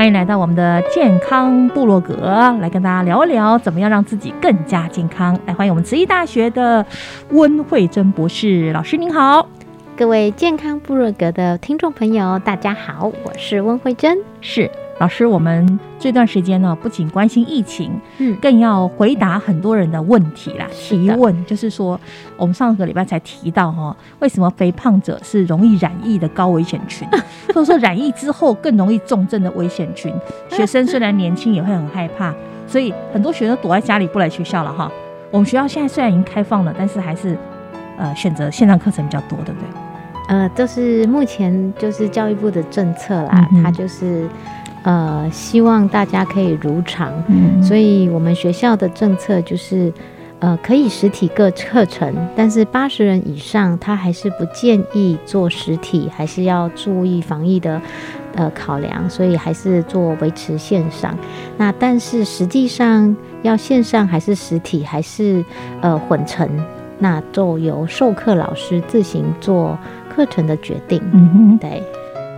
欢迎来到我们的健康部落格，来跟大家聊一聊怎么样让自己更加健康。来，欢迎我们慈济大学的温慧珍博士老师，您好！各位健康部落格的听众朋友，大家好，我是温慧珍，是。老师，我们这段时间呢，不仅关心疫情，嗯，更要回答很多人的问题啦。提问就是说，我们上个礼拜才提到哈，为什么肥胖者是容易染疫的高危险群，或者说染疫之后更容易重症的危险群？学生虽然年轻，也会很害怕，所以很多学生躲在家里不来学校了哈。我们学校现在虽然已经开放了，但是还是呃选择线上课程比较多，对不对？呃，这是目前就是教育部的政策啦，它就是。呃，希望大家可以如常，所以我们学校的政策就是，呃，可以实体各课程，但是八十人以上，他还是不建议做实体，还是要注意防疫的呃考量，所以还是做维持线上。那但是实际上要线上还是实体，还是呃混成，那就由授课老师自行做课程的决定。嗯哼，对。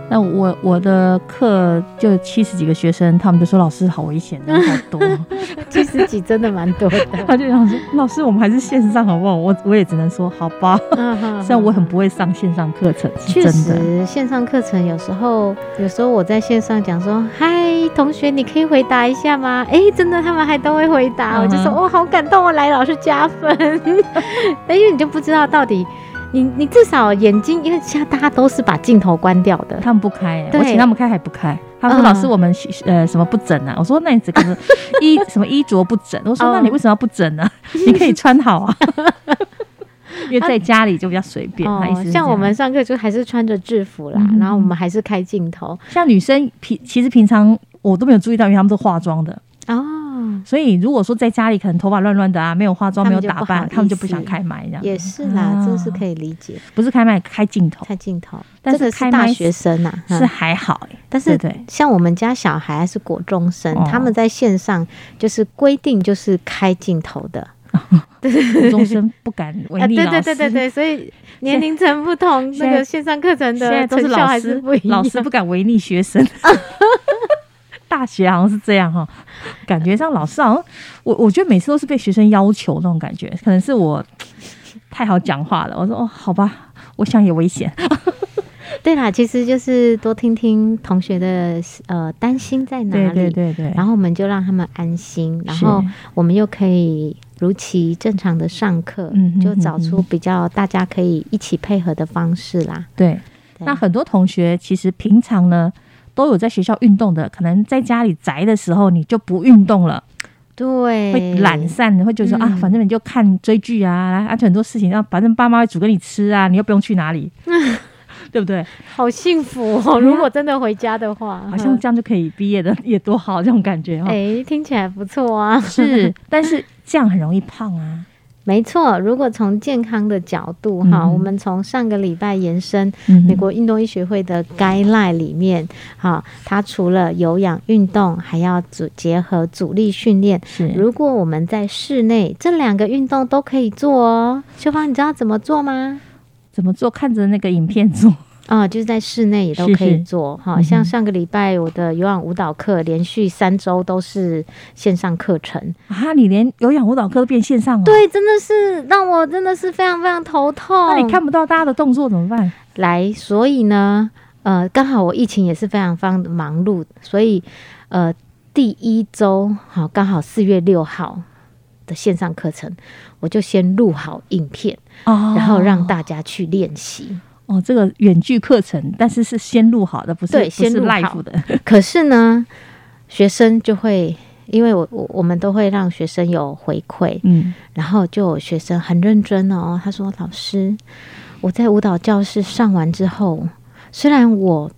那我我的课就七十几个学生，他们就说老师好危险，人好多，七十几真的蛮多的。他就想说老师，我们还是线上好不好？我我也只能说好吧。虽然我很不会上线上课程，确实线上课程有时候有时候我在线上讲说嗨同学，你可以回答一下吗？哎，真的他们还都会回答，我就说哦好感动哦，来老师加分。哎，因为你就不知道到底。你你至少眼睛，因为现在大家都是把镜头关掉的，他们不开，我请他们开还不开。他说：“老师，我们呃什么不整啊？”我说：“那你只可能衣什么衣着不整。”我说：“那你为什么要不整呢？你可以穿好啊，因为在家里就比较随便。”像我们上课就还是穿着制服啦，然后我们还是开镜头。像女生平其实平常我都没有注意到，因为他们都化妆的哦。所以如果说在家里可能头发乱乱的啊，没有化妆，没有打扮，他们就不想开麦这样。也是啦，这是可以理解。不是开麦，开镜头，开镜头。但是开大学生啊，是还好但是对，像我们家小孩是国中生，他们在线上就是规定就是开镜头的。国中生不敢违 逆。对对对对对，所以 年龄层不同，那个线上课程的现在都是老师不老师不敢违逆学生。大学好像是这样哈，感觉上老师好像我我觉得每次都是被学生要求那种感觉，可能是我太好讲话了。我说哦，好吧，我想也危险。对啦，其实就是多听听同学的呃担心在哪里，对对对，然后我们就让他们安心，然后我们又可以如期正常的上课，嗯，就找出比较大家可以一起配合的方式啦。对，那很多同学其实平常呢。都有在学校运动的，可能在家里宅的时候你就不运动了，对，会懒散，会觉得说啊，反正你就看追剧啊，而且很多事情，让反正爸妈会煮给你吃啊，你又不用去哪里，对不对？好幸福哦！如果真的回家的话，好像这样就可以毕业的，也多好这种感觉哦。哎，听起来不错啊。是，但是这样很容易胖啊。没错，如果从健康的角度哈，我们从上个礼拜延伸美国运动医学会的 guideline 里面，哈，它除了有氧运动，还要组结合阻力训练。是，如果我们在室内，这两个运动都可以做哦。秋芳，你知道怎么做吗？怎么做？看着那个影片做。啊，就是在室内也都可以做哈，像上个礼拜我的有氧舞蹈课，连续三周都是线上课程啊！你连有氧舞蹈课都变线上了？对，真的是让我真的是非常非常头痛。那你看不到大家的动作怎么办？来，所以呢，呃，刚好我疫情也是非常非常的忙碌，所以呃，第一周好刚好四月六号的线上课程，我就先录好影片，然后让大家去练习。哦，这个远距课程，但是是先录好的，不是先是 live 的。可是呢，学生就会，因为我我我们都会让学生有回馈，嗯，然后就有学生很认真哦，他说：“老师，我在舞蹈教室上完之后，虽然我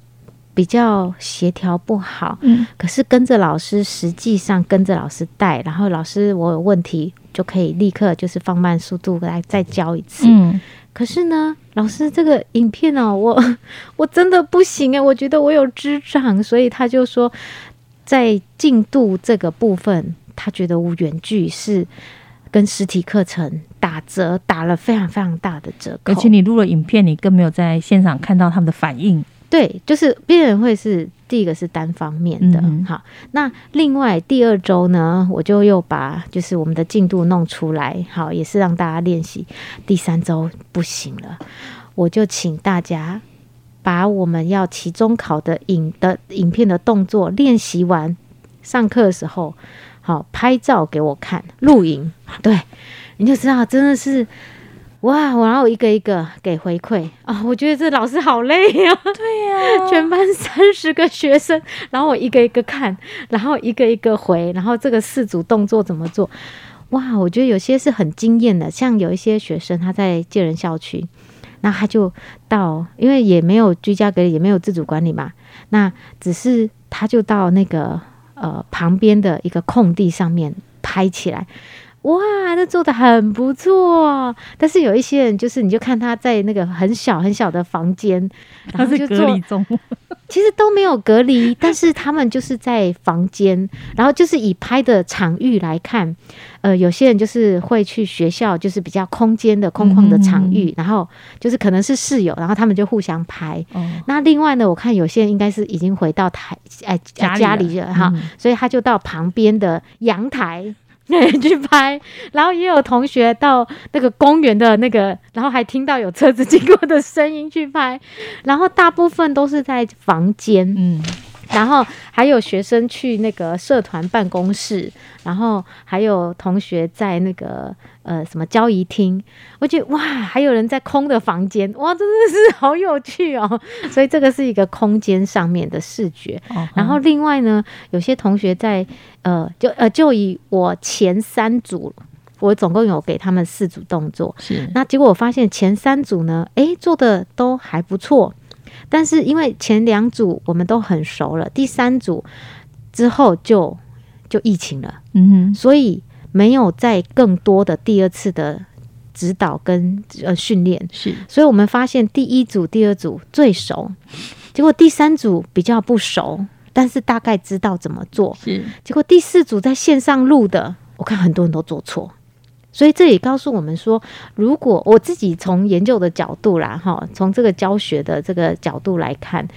比较协调不好，嗯，可是跟着老师，实际上跟着老师带，然后老师我有问题就可以立刻就是放慢速度来再教一次，嗯。”可是呢，老师，这个影片哦，我 我真的不行哎，我觉得我有智障，所以他就说，在进度这个部分，他觉得无远距是跟实体课程打折，打了非常非常大的折扣。而且你录了影片，你更没有在现场看到他们的反应。对，就是病人会是第一个是单方面的，好，那另外第二周呢，我就又把就是我们的进度弄出来，好，也是让大家练习。第三周不行了，我就请大家把我们要期中考的影的影片的动作练习完，上课的时候好拍照给我看，录影，对，你就知道真的是。哇！我然后一个一个给回馈啊，我觉得这老师好累呀。对呀，全班三十个学生，然后我一个一个看，然后一个一个回，然后这个四组动作怎么做？哇！我觉得有些是很惊艳的，像有一些学生他在建人校区，那他就到，因为也没有居家隔离，也没有自主管理嘛，那只是他就到那个呃旁边的一个空地上面拍起来。哇，那做的很不错，但是有一些人就是，你就看他在那个很小很小的房间，然后就隔离中，其实都没有隔离，但是他们就是在房间，然后就是以拍的场域来看，呃，有些人就是会去学校，就是比较空间的空旷的场域，然后就是可能是室友，然后他们就互相拍。那另外呢，我看有些人应该是已经回到台哎家里了哈，所以他就到旁边的阳台。对 去拍，然后也有同学到那个公园的那个，然后还听到有车子经过的声音去拍，然后大部分都是在房间，嗯。然后还有学生去那个社团办公室，然后还有同学在那个呃什么交谊厅，我觉得哇，还有人在空的房间，哇，真的是好有趣哦！所以这个是一个空间上面的视觉。然后另外呢，有些同学在呃就呃就以我前三组，我总共有给他们四组动作，是那结果我发现前三组呢，哎做的都还不错。但是因为前两组我们都很熟了，第三组之后就就疫情了，嗯哼，所以没有再更多的第二次的指导跟呃训练，是，所以我们发现第一组、第二组最熟，结果第三组比较不熟，但是大概知道怎么做，是，结果第四组在线上录的，我看很多人都做错。所以这也告诉我们说，如果我自己从研究的角度啦，哈，从这个教学的这个角度来看，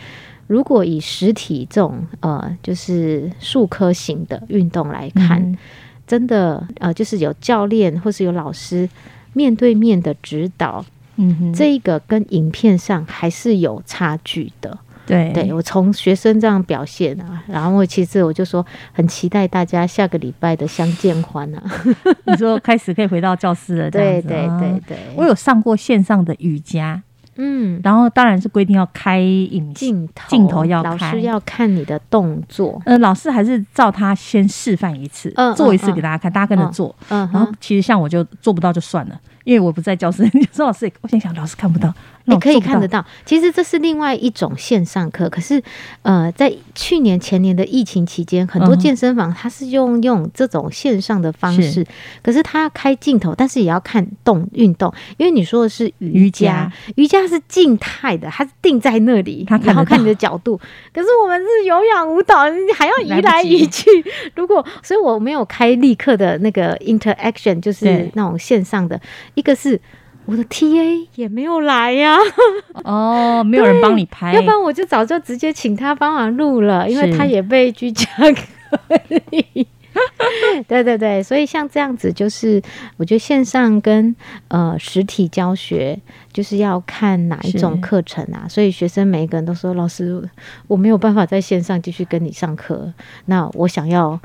如果以实体这种呃，就是数科型的运动来看，真的呃，就是有教练或是有老师面对面的指导，嗯哼，这个跟影片上还是有差距的。对，对我从学生这样表现啊，然后其实我就说很期待大家下个礼拜的相见欢啊。你说开始可以回到教室了，对对对对。我有上过线上的瑜伽，嗯，然后当然是规定要开影镜头，镜头要老师要看你的动作。呃，老师还是照他先示范一次，做一次给大家看，大家跟着做。嗯，然后其实像我就做不到就算了，因为我不在教室。你说老师，我心想老师看不到。你可以看得到。其实这是另外一种线上课，可是呃，在去年前年的疫情期间，很多健身房它是用用这种线上的方式，可是它开镜头，但是也要看动运动，因为你说的是瑜伽，瑜伽是静态的，它是定在那里，然后看你的角度。可是我们是有氧舞蹈，你还要移来移去。如果所以我没有开立刻的那个 interaction，就是那种线上的，一个是。我的 T A 也没有来呀，哦，没有人帮你拍，要不然我就早就直接请他帮忙录了，因为他也被居家隔离。对对对，所以像这样子，就是我觉得线上跟呃实体教学，就是要看哪一种课程啊。所以学生每一个人都说，老师我没有办法在线上继续跟你上课，那我想要。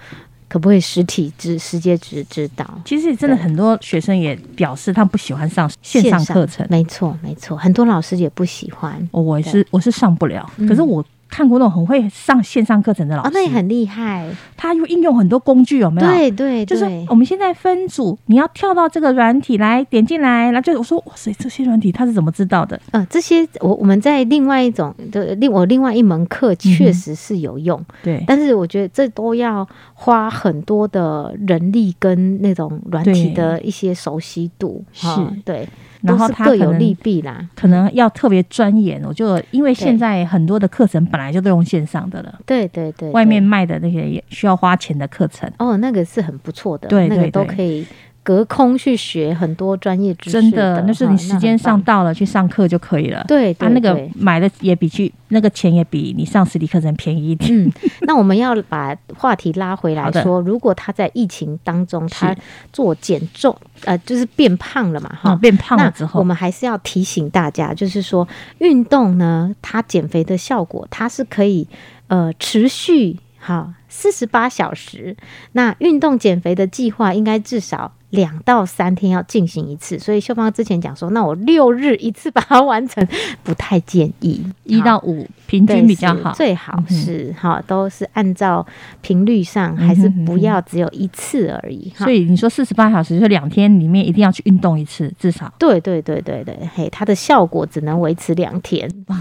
可不可以实体指直接指指导？其实真的很多学生也表示他不喜欢上线上课程。没错，没错，很多老师也不喜欢。我是我是上不了，可是我。看过那种很会上线上课程的老师，那也很厉害。他又应用很多工具，有没有？对对，就是我们现在分组，你要跳到这个软体来点进来，然后就我说哇塞，这些软体他是怎么知道的？呃，这些我我们在另外一种的另我另外一门课确实是有用，对。但是我觉得这都要花很多的人力跟那种软体的一些熟悉度，是对。然后各有利弊啦，可能要特别钻研。我就因为现在很多的课程本来就都用线上的了，对对对，外面卖的那些也需要花钱的课程，哦，那个是很不错的，对，那个都可以。隔空去学很多专业知识，真的，那是你时间上到了去上课就可以了。对，他那个买的也比去那个钱也比你上实体课程便宜一点。嗯，那我们要把话题拉回来说，如果他在疫情当中他做减重，呃，就是变胖了嘛，哈，变胖了之后，我们还是要提醒大家，就是说运动呢，它减肥的效果，它是可以呃持续哈四十八小时。那运动减肥的计划应该至少。两到三天要进行一次，所以秀芳之前讲说，那我六日一次把它完成，不太建议，一到五平均比较好，最好是哈，都是按照频率上，还是不要只有一次而已。所以你说四十八小时，就两天里面一定要去运动一次，至少。对对对对对，嘿，它的效果只能维持两天。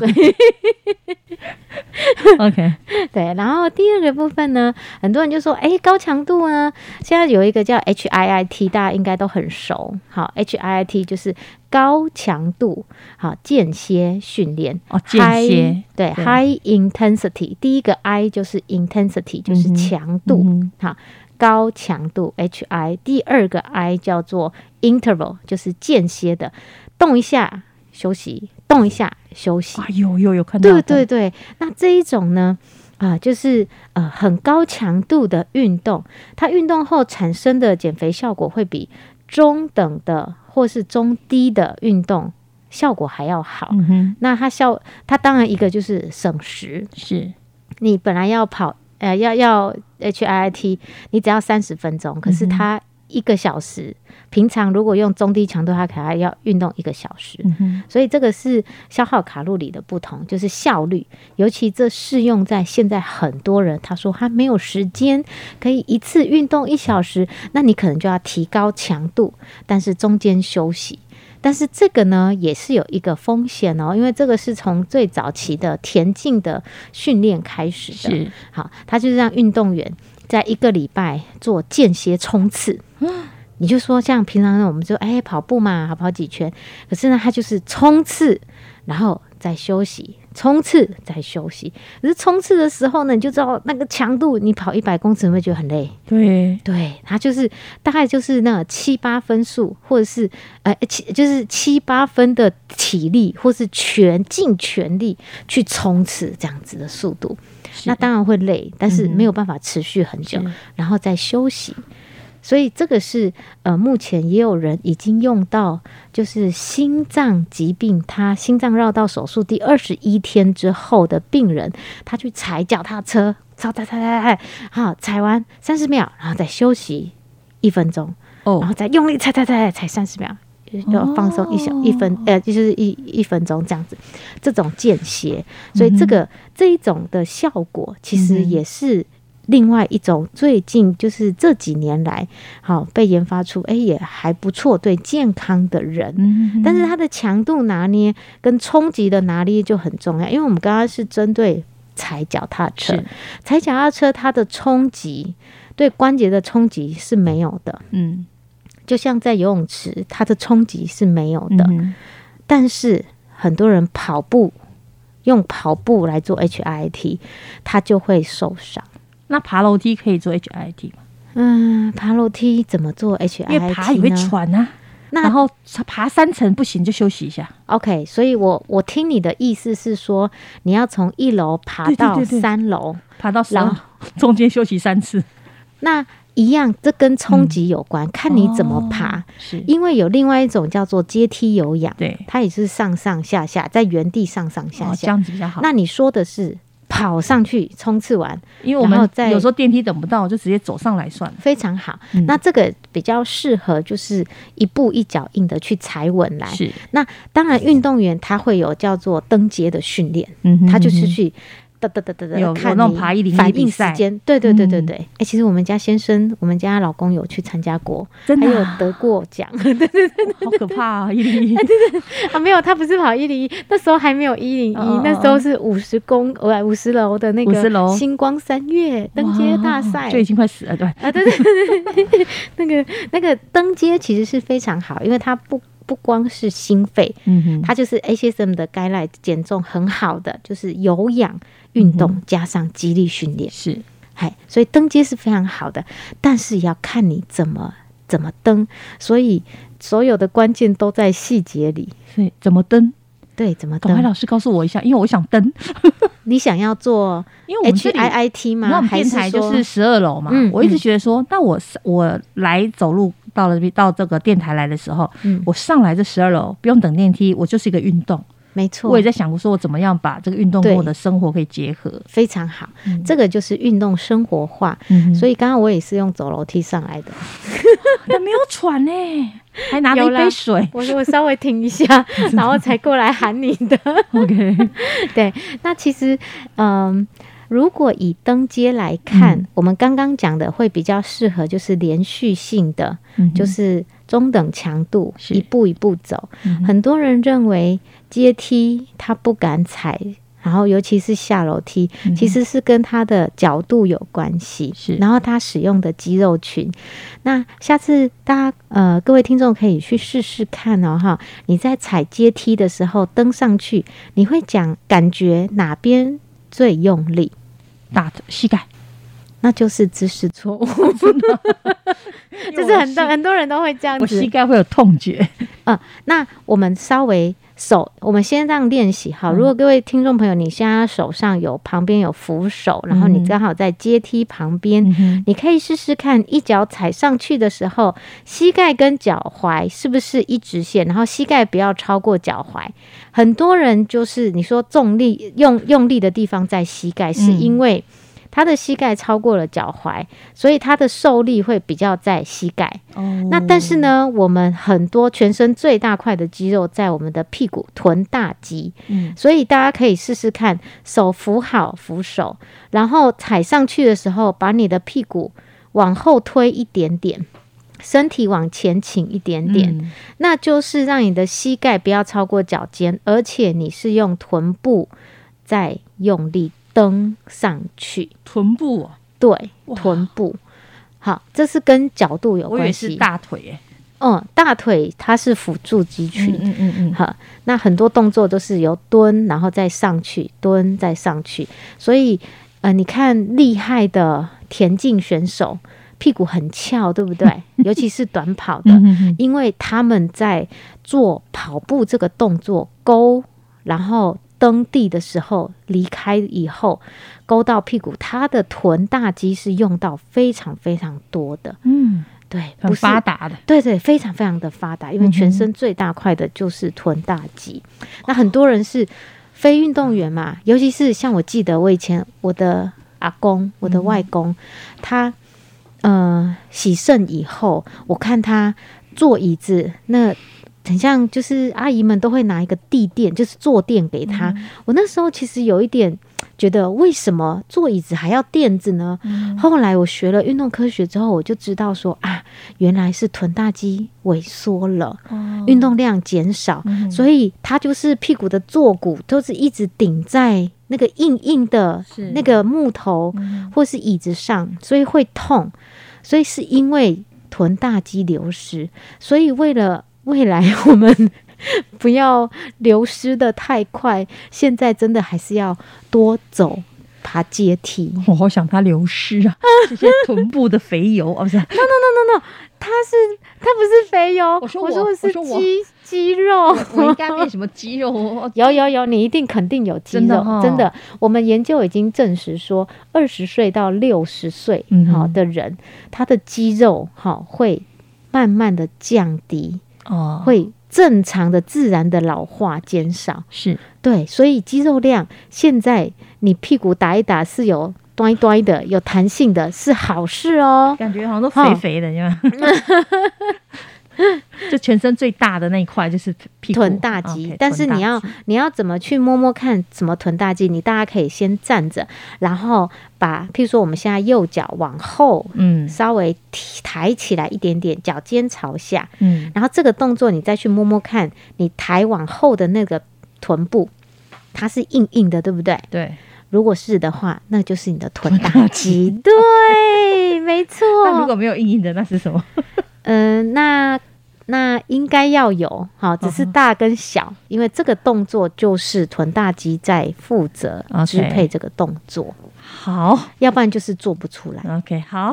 OK，对，然后第二个部分呢，很多人就说，哎，高强度呢，现在有一个叫 HIIT，大家应该都很熟。好，HIIT 就是高强度好间歇训练。哦，间歇。对，High Intensity，第一个 I 就是 Intensity，就是强度，好，高强度 HI，第二个 I 叫做 Interval，就是间歇的，动一下休息。动一下休息，哎呦呦有看到？对对对，那这一种呢，啊，就是呃很高强度的运动，它运动后产生的减肥效果会比中等的或是中低的运动效果还要好。那它效，它当然一个就是省时，是你本来要跑呃要要 H I I T，你只要三十分钟，可是它一个小时。平常如果用中低强度，它可能要运动一个小时，所以这个是消耗卡路里的不同，就是效率。尤其这适用在现在很多人，他说他没有时间可以一次运动一小时，那你可能就要提高强度，但是中间休息。但是这个呢，也是有一个风险哦，因为这个是从最早期的田径的训练开始的。好，他就是让运动员在一个礼拜做间歇冲刺。你就说像平常呢我们就哎跑步嘛，跑跑几圈，可是呢，他就是冲刺，然后再休息，冲刺再休息。可是冲刺的时候呢，你就知道那个强度，你跑一百公尺会觉得很累。对，对，他就是大概就是那七八分数，或者是呃七就是七八分的体力，或是全尽全力去冲刺这样子的速度，那当然会累，但是没有办法持续很久，然后再休息。所以这个是呃，目前也有人已经用到，就是心脏疾病，他心脏绕道手术第二十一天之后的病人，他去踩脚踏车，踩踩踩踩踩，好，踩完三十秒，然后再休息一分钟，哦，然后再用力踩踩踩踩三十秒，要放松一小一分，呃，就是一一分钟这样子，这种间歇，所以这个这一种的效果其实也是。另外一种最近就是这几年来，好被研发出，哎，也还不错，对健康的人。嗯，但是它的强度拿捏跟冲击的拿捏就很重要，因为我们刚刚是针对踩脚踏车，踩脚踏车它的冲击对关节的冲击是没有的。嗯，就像在游泳池，它的冲击是没有的。但是很多人跑步用跑步来做 H I T，他就会受伤。那爬楼梯可以做 H I T 吗？嗯，爬楼梯怎么做 H I T 因为爬也会喘啊。那然后爬三层不行就休息一下。OK，所以我我听你的意思是说，你要从一楼爬到三楼，爬到三楼中间休息三次。那一样，这跟冲击有关，看你怎么爬。是，因为有另外一种叫做阶梯有氧，对，它也是上上下下，在原地上上下下，这样子比较好。那你说的是？跑上去冲刺完，因为我们有时候电梯等不到，就直接走上来算了。非常好，那这个比较适合就是一步一脚印的去踩稳来。是，那当然运动员他会有叫做登阶的训练，嗯，他就是去。哒哒哒哒哒，有那种爬一零反应时间，对对对对对。哎，其实我们家先生，我们家老公有去参加过，真的有得过奖。对对对，好可怕啊！一零一，对对啊，没有，他不是跑一零一，那时候还没有一零一，那时候是五十公呃五十楼的那个星光三月登阶大赛，就已经快死了，对啊，对对对对，那个那个登阶其实是非常好，因为它不。不光是心肺，嗯哼，它就是 ACSM 的 guideline 减重很好的，就是有氧运动加上肌力训练，是，嗨，所以登阶是非常好的，但是要看你怎么怎么登，所以所有的关键都在细节里，所以怎么登？对，怎么登？老师告诉我一下，因为我想登。你想要做，因为我们 H I I T 吗？电台就是十二楼嘛。我一直觉得说，那我我来走路到了到这个电台来的时候，我上来这十二楼不用等电梯，我就是一个运动。没错，我也在想过说，我怎么样把这个运动跟我的生活可以结合，非常好。这个就是运动生活化。所以刚刚我也是用走楼梯上来的，但没有喘呢。还拿了一杯水，我说我稍微停一下，然后才过来喊你的。OK，对，那其实，嗯，如果以登阶来看，我们刚刚讲的会比较适合，就是连续性的，就是中等强度，一步一步走。很多人认为阶梯他不敢踩。然后，尤其是下楼梯，其实是跟他的角度有关系。是，然后他使用的肌肉群。那下次大家呃，各位听众可以去试试看哦，哈！你在踩阶梯的时候登上去，你会讲感觉哪边最用力？大腿膝盖，那就是姿势错误。就是很多很多人都会这样子，我膝盖会有痛觉。嗯，那我们稍微。手，我们先这样练习好。如果各位听众朋友，你现在手上有旁边有扶手，然后你刚好在阶梯旁边，你可以试试看，一脚踩上去的时候，膝盖跟脚踝是不是一直线，然后膝盖不要超过脚踝。很多人就是你说重力用用力的地方在膝盖，是因为。他的膝盖超过了脚踝，所以他的受力会比较在膝盖。哦，那但是呢，我们很多全身最大块的肌肉在我们的屁股臀大肌。嗯，所以大家可以试试看，手扶好扶手，然后踩上去的时候，把你的屁股往后推一点点，身体往前倾一点点，那就是让你的膝盖不要超过脚尖，而且你是用臀部在用力。登上去，臀部啊，对，臀部，好，这是跟角度有关系。大腿，哎，嗯，大腿它是辅助肌群，嗯嗯嗯，好，那很多动作都是由蹲，然后再上去，蹲再上去，所以，呃，你看厉害的田径选手，屁股很翘，对不对？尤其是短跑的，因为他们在做跑步这个动作，勾，然后。蹬地的时候，离开以后勾到屁股，他的臀大肌是用到非常非常多的。嗯，对，不发达的，对对，非常非常的发达，因为全身最大块的就是臀大肌。那很多人是非运动员嘛，尤其是像我记得我以前我的阿公、我的外公，他呃洗肾以后，我看他坐椅子那。很像，就是阿姨们都会拿一个地垫，就是坐垫给他。我那时候其实有一点觉得为什么坐椅子还要垫子呢？后来我学了运动科学之后，我就知道说啊，原来是臀大肌萎缩了，运动量减少，所以它就是屁股的坐骨都是一直顶在那个硬硬的那个木头或是椅子上，所以会痛。所以是因为臀大肌流失，所以为了未来我们。不要流失的太快，现在真的还是要多走爬阶梯。我好想它流失啊！这些臀部的肥油哦，不是，no no no no no，它是它不是肥油，我说我说是肌肌肉，我应该变什么肌肉？有有有，你一定肯定有肌肉，真的。我们研究已经证实说，二十岁到六十岁好的人，他的肌肉好会慢慢的降低哦，会。正常的、自然的老化减少是对，所以肌肉量现在你屁股打一打是有端端的、有弹性的，是好事哦。感觉好像都肥肥的，是吧？就全身最大的那一块就是臀大肌，但是你要你要怎么去摸摸看什么臀大肌？你大家可以先站着，然后把譬如说我们现在右脚往后，嗯，稍微抬起来一点点，脚尖朝下，嗯，然后这个动作你再去摸摸看，你抬往后的那个臀部，它是硬硬的，对不对？对，如果是的话，那就是你的臀大肌。对，没错。那如果没有硬硬的，那是什么？嗯，那那应该要有好，只是大跟小，因为这个动作就是臀大肌在负责支配这个动作。好，要不然就是做不出来。OK，好，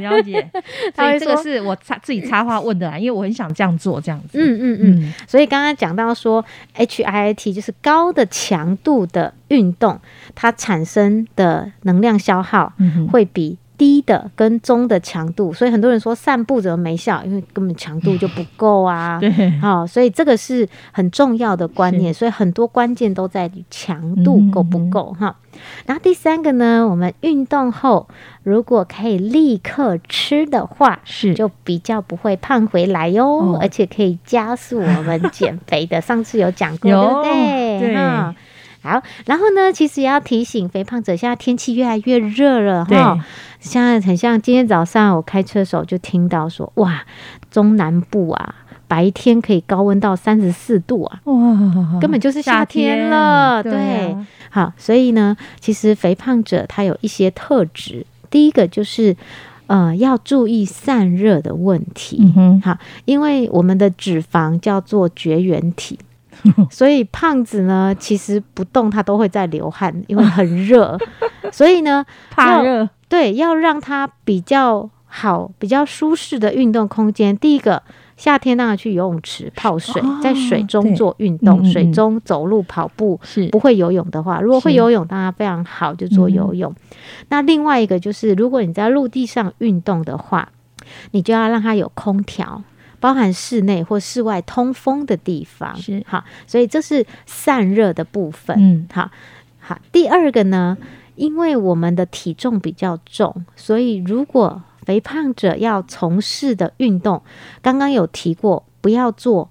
了解。所以这个是我插自己插话问的啦，因为我很想这样做，这样子。嗯嗯嗯。所以刚刚讲到说，HIIT 就是高的强度的运动，它产生的能量消耗会比。低的跟中的强度，所以很多人说散步怎么没效，因为根本强度就不够啊。对，好，所以这个是很重要的观念，所以很多关键都在强度够不够哈。然后第三个呢，我们运动后如果可以立刻吃的话，是就比较不会胖回来哟，而且可以加速我们减肥的。上次有讲过，对不对？对。好，然后呢，其实也要提醒肥胖者，现在天气越来越热了哈。现在很像今天早上我开车的时候就听到说，哇，中南部啊，白天可以高温到三十四度啊，哇，根本就是夏天了。对，好，所以呢，其实肥胖者他有一些特质，第一个就是呃要注意散热的问题。好，因为我们的脂肪叫做绝缘体。所以胖子呢，其实不动他都会在流汗，因为很热。所以呢，怕热，对，要让他比较好、比较舒适的运动空间。第一个，夏天让他去游泳池泡水，在水中做运动，水中走路、跑步。是不会游泳的话，如果会游泳，当然非常好，就做游泳。那另外一个就是，如果你在陆地上运动的话，你就要让它有空调。包含室内或室外通风的地方是好，所以这是散热的部分。嗯，好好。第二个呢，因为我们的体重比较重，所以如果肥胖者要从事的运动，刚刚有提过，不要做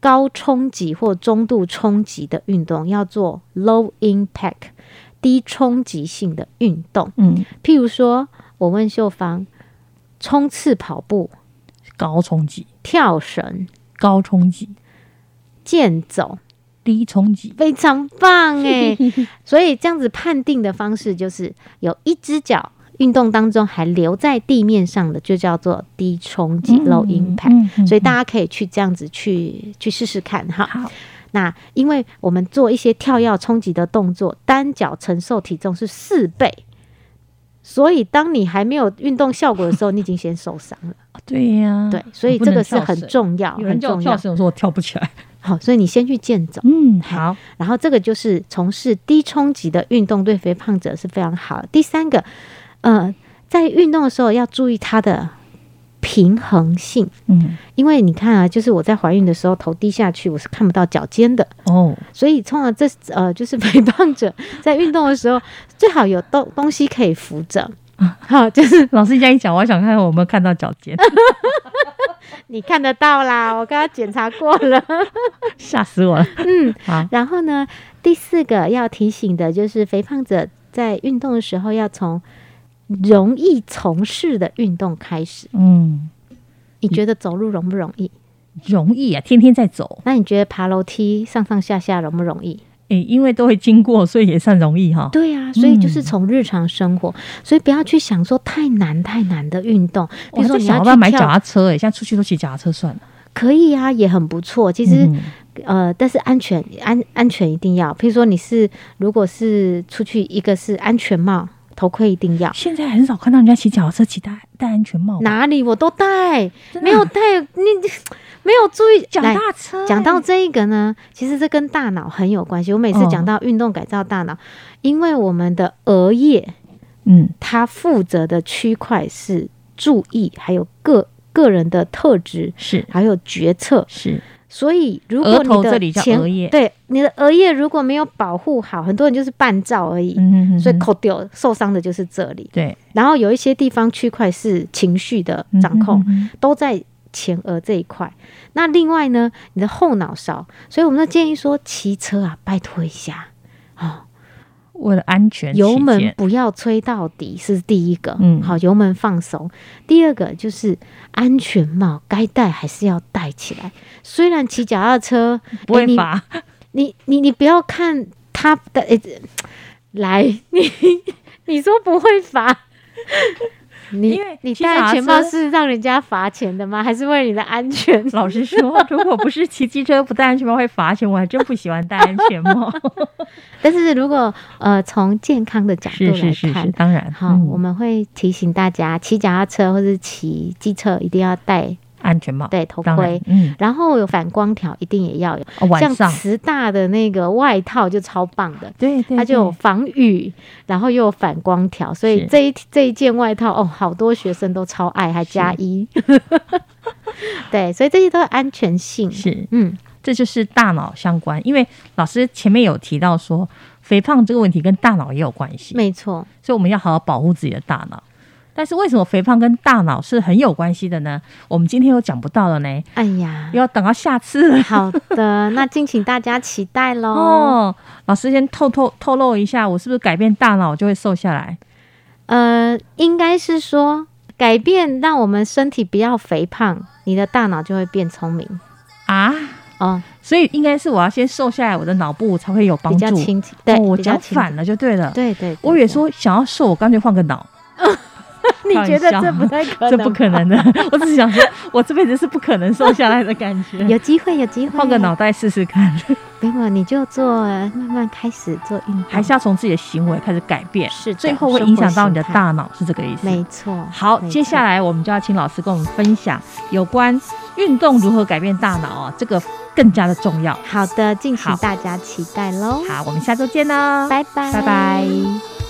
高冲击或中度冲击的运动，要做 low impact 低冲击性的运动。嗯，譬如说，我问秀芳，冲刺跑步。高冲击，跳绳，高冲击，健走，低冲击，非常棒哎！所以这样子判定的方式就是有一只脚运动当中还留在地面上的，就叫做低冲击 （low impact）。所以大家可以去这样子去去试试看哈。好，那因为我们做一些跳跃冲击的动作，单脚承受体重是四倍。所以，当你还没有运动效果的时候，你已经先受伤了。对呀，对，所以这个是很重要，很重要。我说我跳不起来。好，所以你先去健走。嗯，好。然后这个就是从事低冲击的运动，对肥胖者是非常好。第三个，呃，在运动的时候要注意它的。平衡性，嗯，因为你看啊，就是我在怀孕的时候头低下去，我是看不到脚尖的哦，所以通常这呃，就是肥胖者在运动的时候，最好有东东西可以扶着。好，就是 老师这样一讲，我想看看我有没有看到脚尖。你看得到啦，我刚刚检查过了，吓死我了。嗯，好。然后呢，第四个要提醒的就是肥胖者在运动的时候要从容易从事的运动开始。嗯，你觉得走路容不容易？容易啊，天天在走。那你觉得爬楼梯上上下下容不容易？诶，因为都会经过，所以也算容易哈。对啊，所以就是从日常生活，所以不要去想说太难太难的运动。比如说你要去买脚踏车，诶，现在出去都骑脚踏车算了。可以啊，也很不错。其实，呃，但是安全安安全一定要。譬如说你是如果是出去，一个是安全帽。头盔一定要。现在很少看到人家骑脚踏车骑戴戴安全帽。哪里我都戴，没有戴你 没有注意脚踏车。讲到这一个呢，其实这跟大脑很有关系。我每次讲到运动改造大脑，因为我们的额叶，嗯，它负责的区块是注意，还有个个人的特质是，还有决策是。所以，如果你的前对你的额叶如果没有保护好，很多人就是半照而已，所以扣掉受伤的就是这里。对，然后有一些地方区块是情绪的掌控，都在前额这一块。那另外呢，你的后脑勺，所以我们都建议说，骑车啊，拜托一下啊。为了安全，油门不要吹到底是第一个。嗯，好，油门放松。第二个就是安全帽该戴还是要戴起来。虽然骑脚踏车 不会罚，你你你不要看他的，来，你你说不会罚。你你戴安全帽是让人家罚钱的吗？还是为了你的安全？老实说，如果不是骑机车不戴安全帽会罚钱，我还真不喜欢戴安全帽。但是如果呃从健康的角度来看，当然好，我们会提醒大家，骑脚踏车或者骑机车一定要戴。安全帽对头盔，嗯，然后有反光条，一定也要有。像慈大的那个外套就超棒的，对，它就有防雨，然后又有反光条，所以这一这一件外套哦，好多学生都超爱，还加一。对，所以这些都是安全性。是，嗯，这就是大脑相关，因为老师前面有提到说，肥胖这个问题跟大脑也有关系，没错，所以我们要好好保护自己的大脑。但是为什么肥胖跟大脑是很有关系的呢？我们今天又讲不到了呢。哎呀，要等到下次。好的，那敬请大家期待喽。哦，老师先透透透露一下，我是不是改变大脑就会瘦下来？呃，应该是说改变让我们身体不要肥胖，你的大脑就会变聪明啊。哦，所以应该是我要先瘦下来，我的脑部才会有帮助。对，我讲反了就对了。对对，我以为说想要瘦，我干脆换个脑。你觉得这不太可能？这不可能的。我只是想说，我这辈子是不可能瘦下来的感觉。有机会，有机会，换个脑袋试试看。没有，你就做，慢慢开始做运动，还是要从自己的行为开始改变。是，最后会影响到你的大脑，是这个意思。没错。好，接下来我们就要请老师跟我们分享有关运动如何改变大脑啊，这个更加的重要。好的，敬请大家期待喽。好，我们下周见喽，拜拜，拜拜。